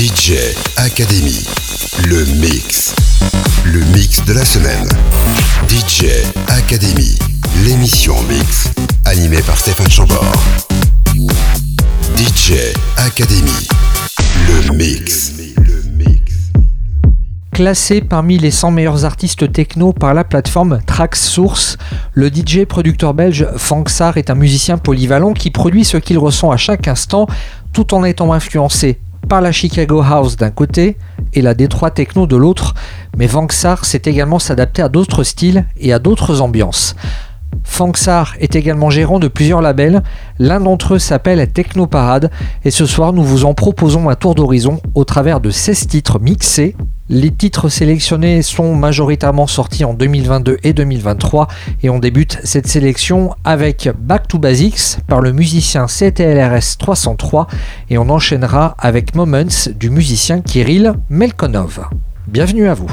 DJ Academy, le mix. Le mix de la semaine. DJ Academy, l'émission mix, animée par Stéphane Chambord. DJ Academy, le mix. Classé parmi les 100 meilleurs artistes techno par la plateforme Traxsource, le DJ producteur belge Fanksar est un musicien polyvalent qui produit ce qu'il ressent à chaque instant tout en étant influencé par la Chicago House d'un côté et la Détroit Techno de l'autre, mais Fanksar sait également s'adapter à d'autres styles et à d'autres ambiances. Fanksar est également gérant de plusieurs labels, l'un d'entre eux s'appelle Techno Parade et ce soir nous vous en proposons un tour d'horizon au travers de 16 titres mixés. Les titres sélectionnés sont majoritairement sortis en 2022 et 2023 et on débute cette sélection avec Back to Basics par le musicien CTLRS 303 et on enchaînera avec Moments du musicien Kirill Melkonov. Bienvenue à vous.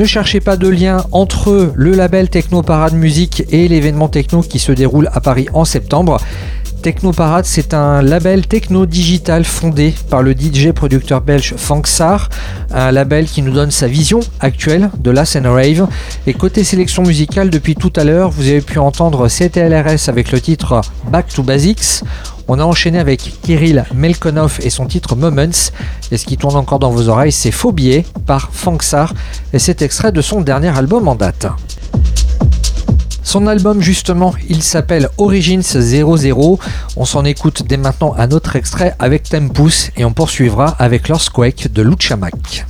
Ne cherchez pas de lien entre le label Techno Parade Musique et l'événement techno qui se déroule à Paris en septembre. Techno Parade, c'est un label techno digital fondé par le DJ producteur belge Fanksar, un label qui nous donne sa vision actuelle de la scène rave. Et côté sélection musicale, depuis tout à l'heure, vous avez pu entendre CTLRS avec le titre Back to Basics. On a enchaîné avec Kirill Melkonov et son titre Moments. Et ce qui tourne encore dans vos oreilles, c'est Phobie par Fanksar et c'est extrait de son dernier album en date. Son album justement, il s'appelle Origins 00. On s'en écoute dès maintenant un autre extrait avec Tempus et on poursuivra avec l'Earthquake de Luchamak.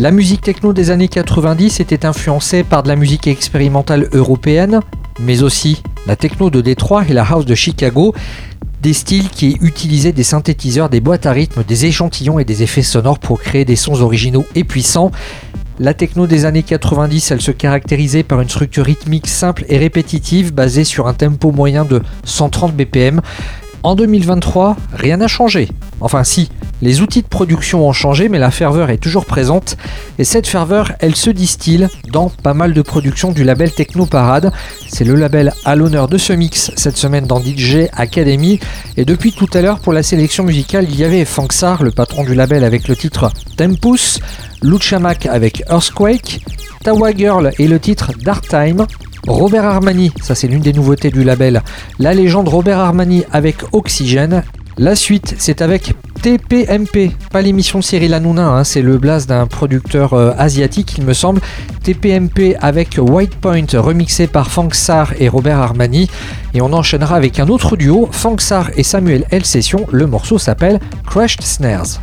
La musique techno des années 90 était influencée par de la musique expérimentale européenne, mais aussi la techno de Détroit et la house de Chicago, des styles qui utilisaient des synthétiseurs, des boîtes à rythme, des échantillons et des effets sonores pour créer des sons originaux et puissants. La techno des années 90, elle se caractérisait par une structure rythmique simple et répétitive basée sur un tempo moyen de 130 BPM. En 2023, rien n'a changé. Enfin si, les outils de production ont changé, mais la ferveur est toujours présente. Et cette ferveur, elle se distille dans pas mal de productions du label Techno Parade. C'est le label à l'honneur de ce mix cette semaine dans DJ Academy. Et depuis tout à l'heure, pour la sélection musicale, il y avait Fanksar, le patron du label avec le titre Tempus, Luchamak avec Earthquake, Tawa Girl et le titre Dark Time, Robert Armani, ça c'est l'une des nouveautés du label, la légende Robert Armani avec Oxygène. La suite, c'est avec TPMP, pas l'émission Cyril Hanouna, hein, c'est le blast d'un producteur euh, asiatique, il me semble. TPMP avec White Point, remixé par Fanksar et Robert Armani. Et on enchaînera avec un autre duo, Fanksar et Samuel L. Session. Le morceau s'appelle Crashed Snares.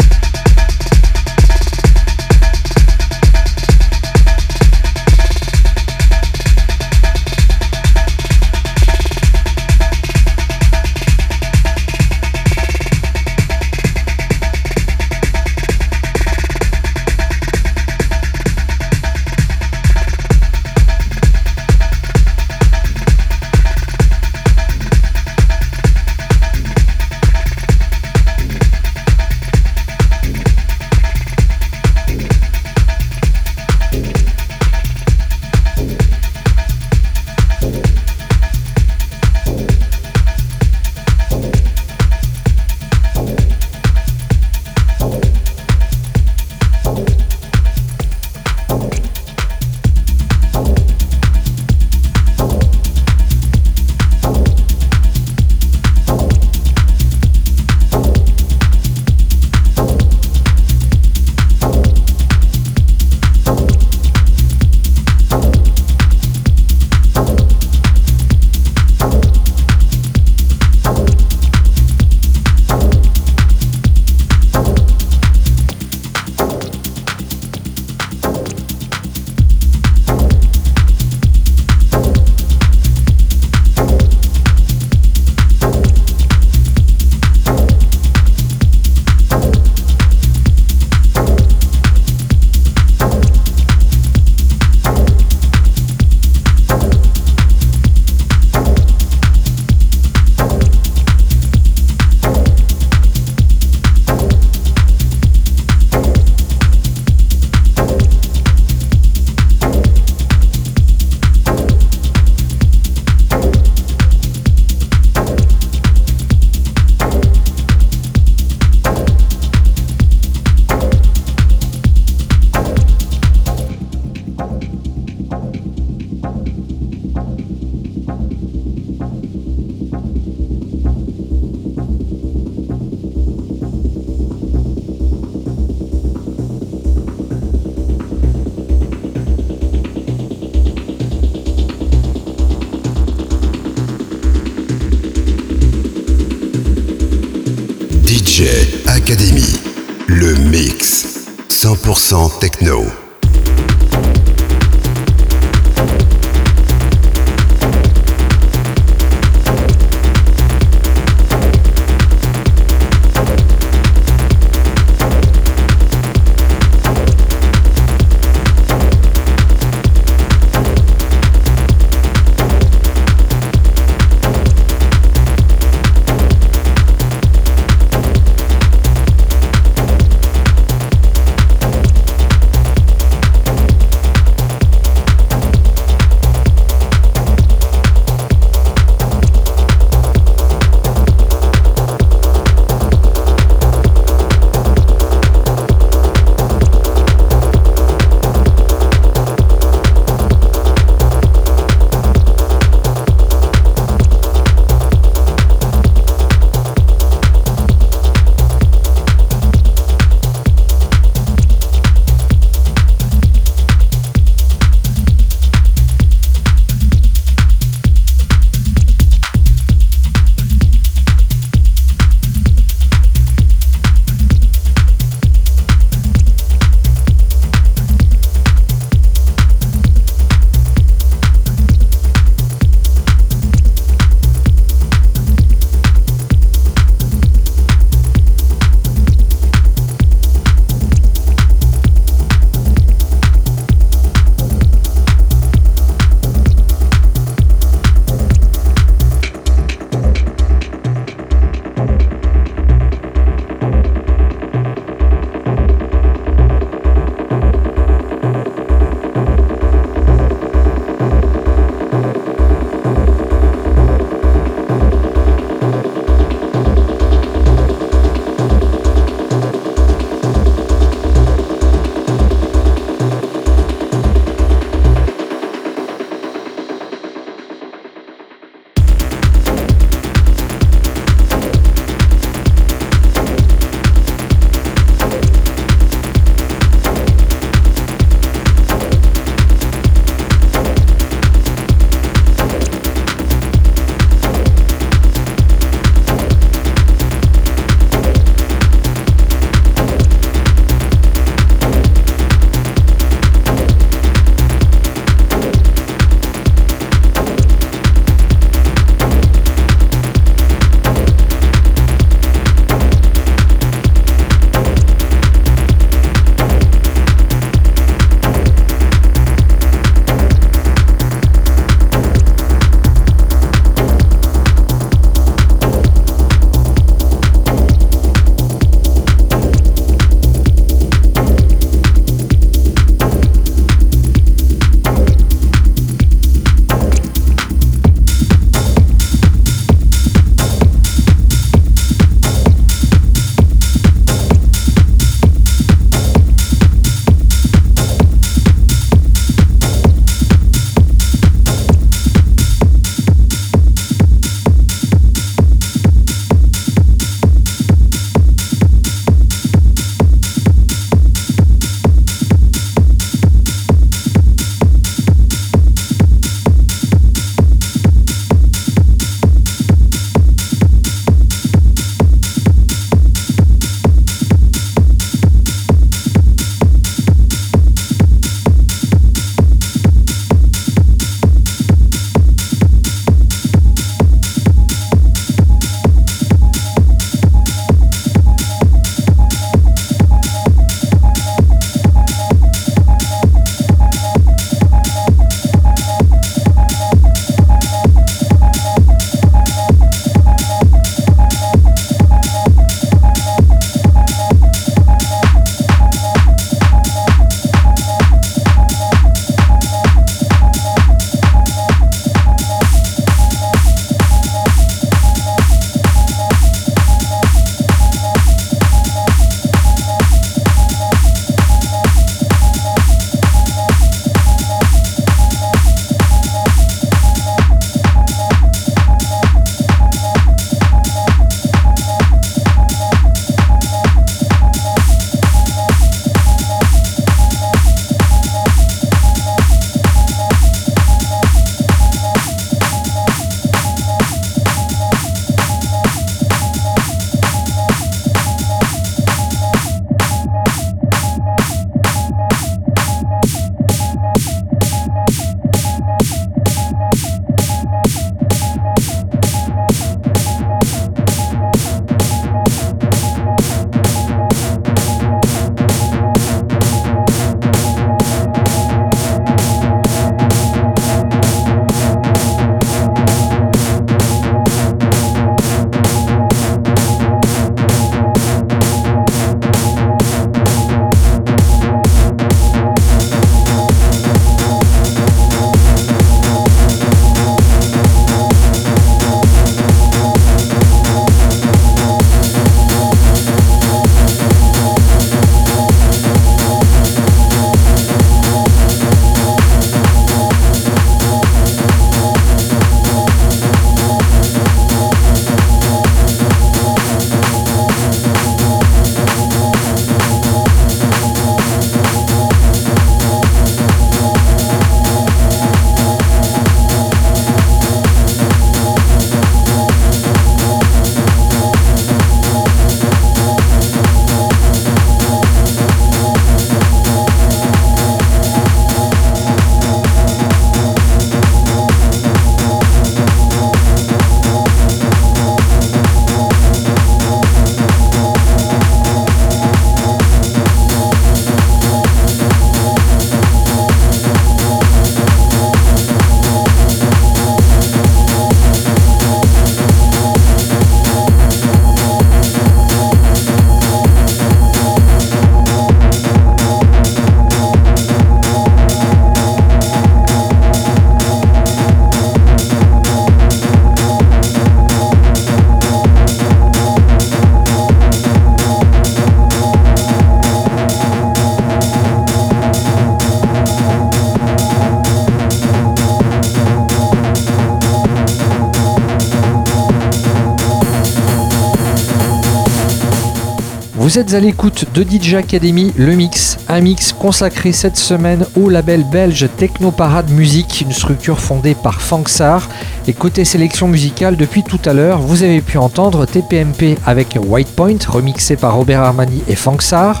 Vous êtes à l'écoute de DJ Academy, le mix, un mix consacré cette semaine au label belge Techno Parade Musique, une structure fondée par Fanksar. Et côté sélection musicale, depuis tout à l'heure, vous avez pu entendre TPMP avec White Point, remixé par Robert Armani et Fanksar,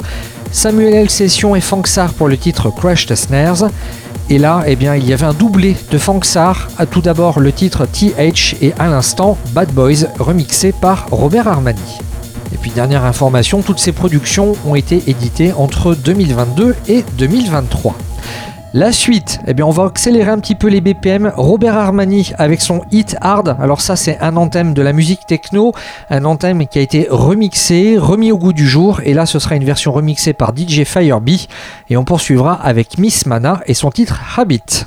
Samuel L. Session et Fanksar pour le titre Crash the Snares. Et là, eh bien, il y avait un doublé de Fanksar, à tout d'abord le titre TH et à l'instant Bad Boys, remixé par Robert Armani. Et puis dernière information, toutes ces productions ont été éditées entre 2022 et 2023. La suite, eh bien on va accélérer un petit peu les BPM. Robert Armani avec son Hit Hard. Alors ça c'est un anthème de la musique techno, un anthème qui a été remixé, remis au goût du jour. Et là ce sera une version remixée par DJ Firebee. Et on poursuivra avec Miss Mana et son titre Habit.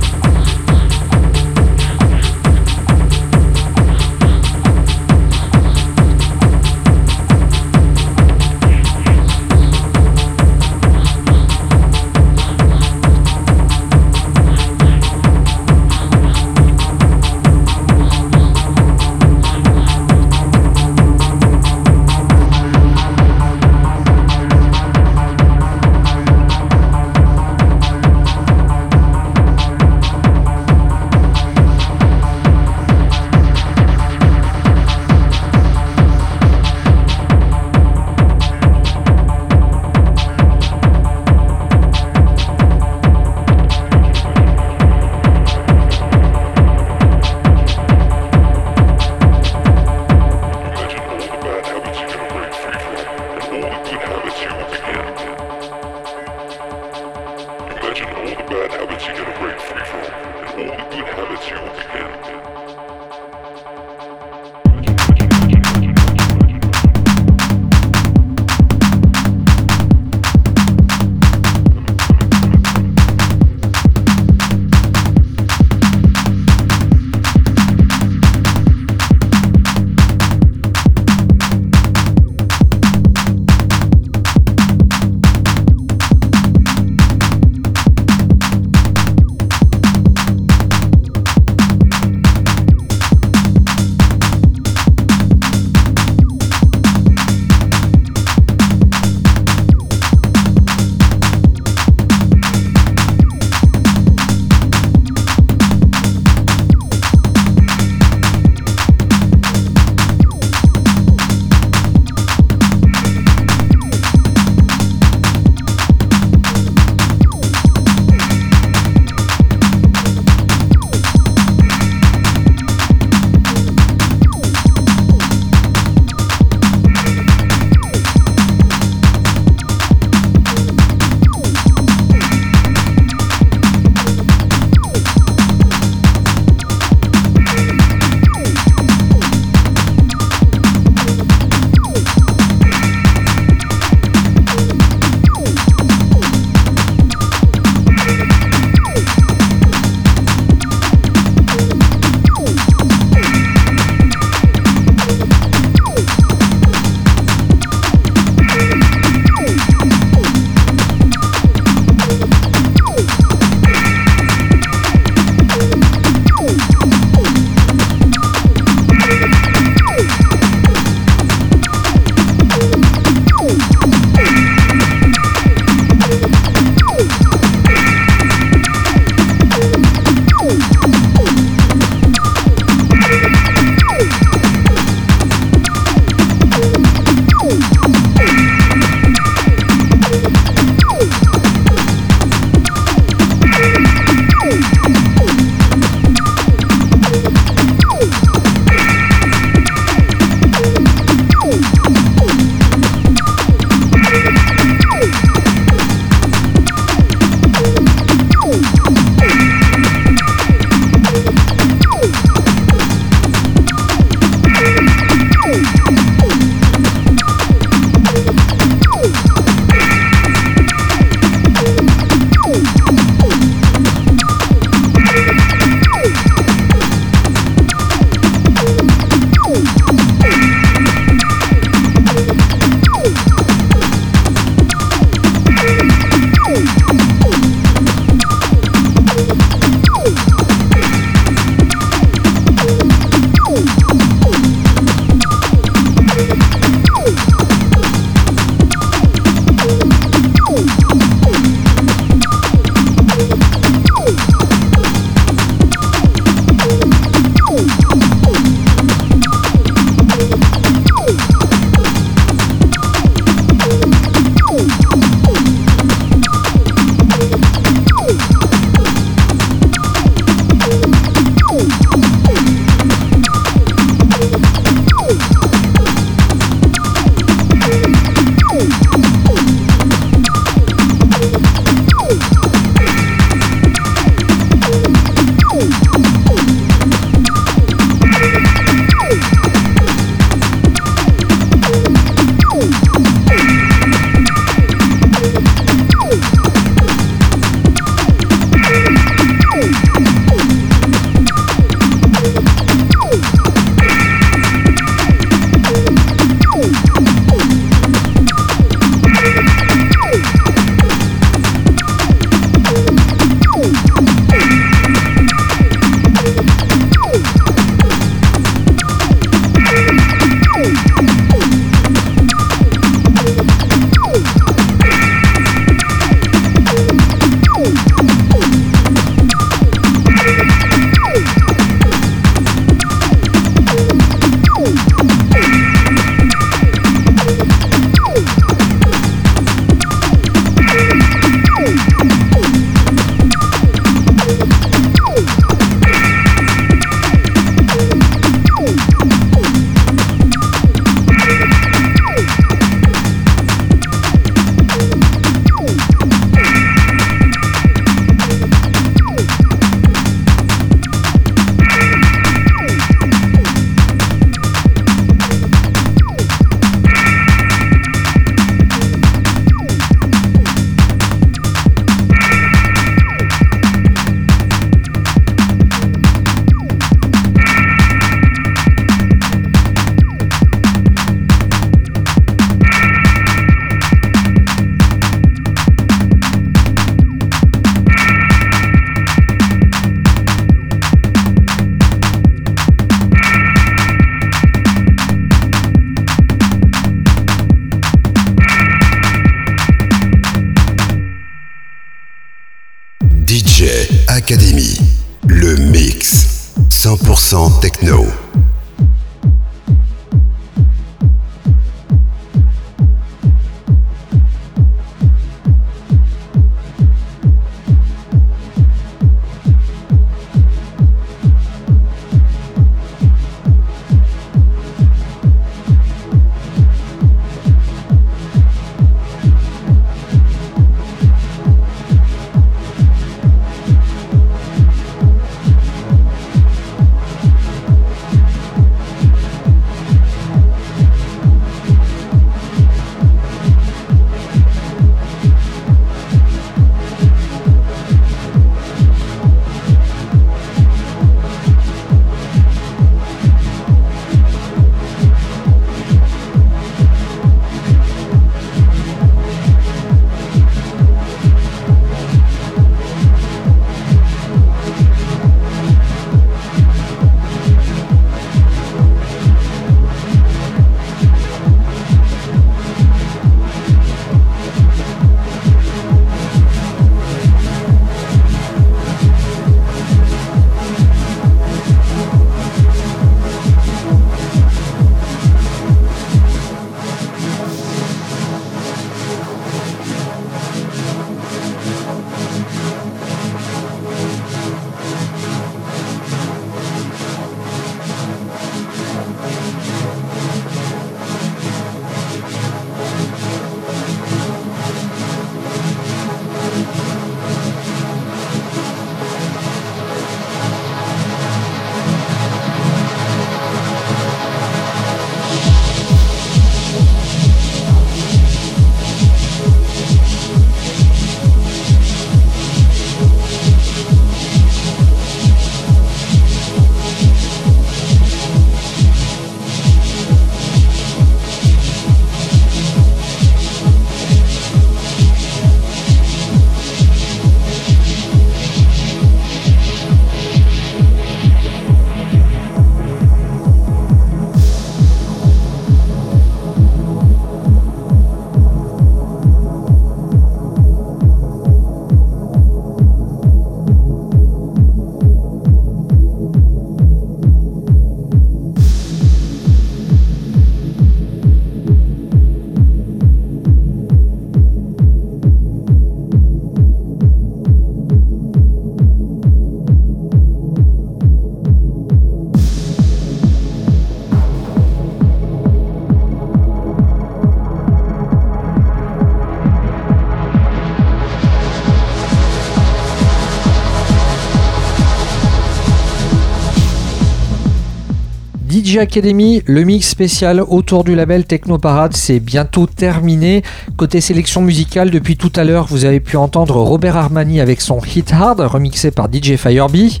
Academy, le mix spécial autour du label Technoparade, c'est bientôt terminé. Côté sélection musicale, depuis tout à l'heure, vous avez pu entendre Robert Armani avec son Hit Hard, remixé par DJ Firebee,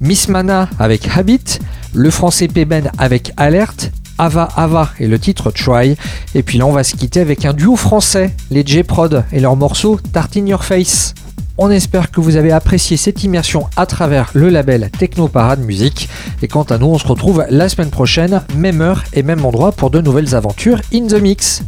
Miss Mana avec Habit, le français Peben avec Alert, Ava Ava et le titre Try. Et puis là, on va se quitter avec un duo français, les J-Prod et leur morceau Tartin Your Face. On espère que vous avez apprécié cette immersion à travers le label Techno Parade Musique. Et quant à nous, on se retrouve la semaine prochaine, même heure et même endroit pour de nouvelles aventures in the mix.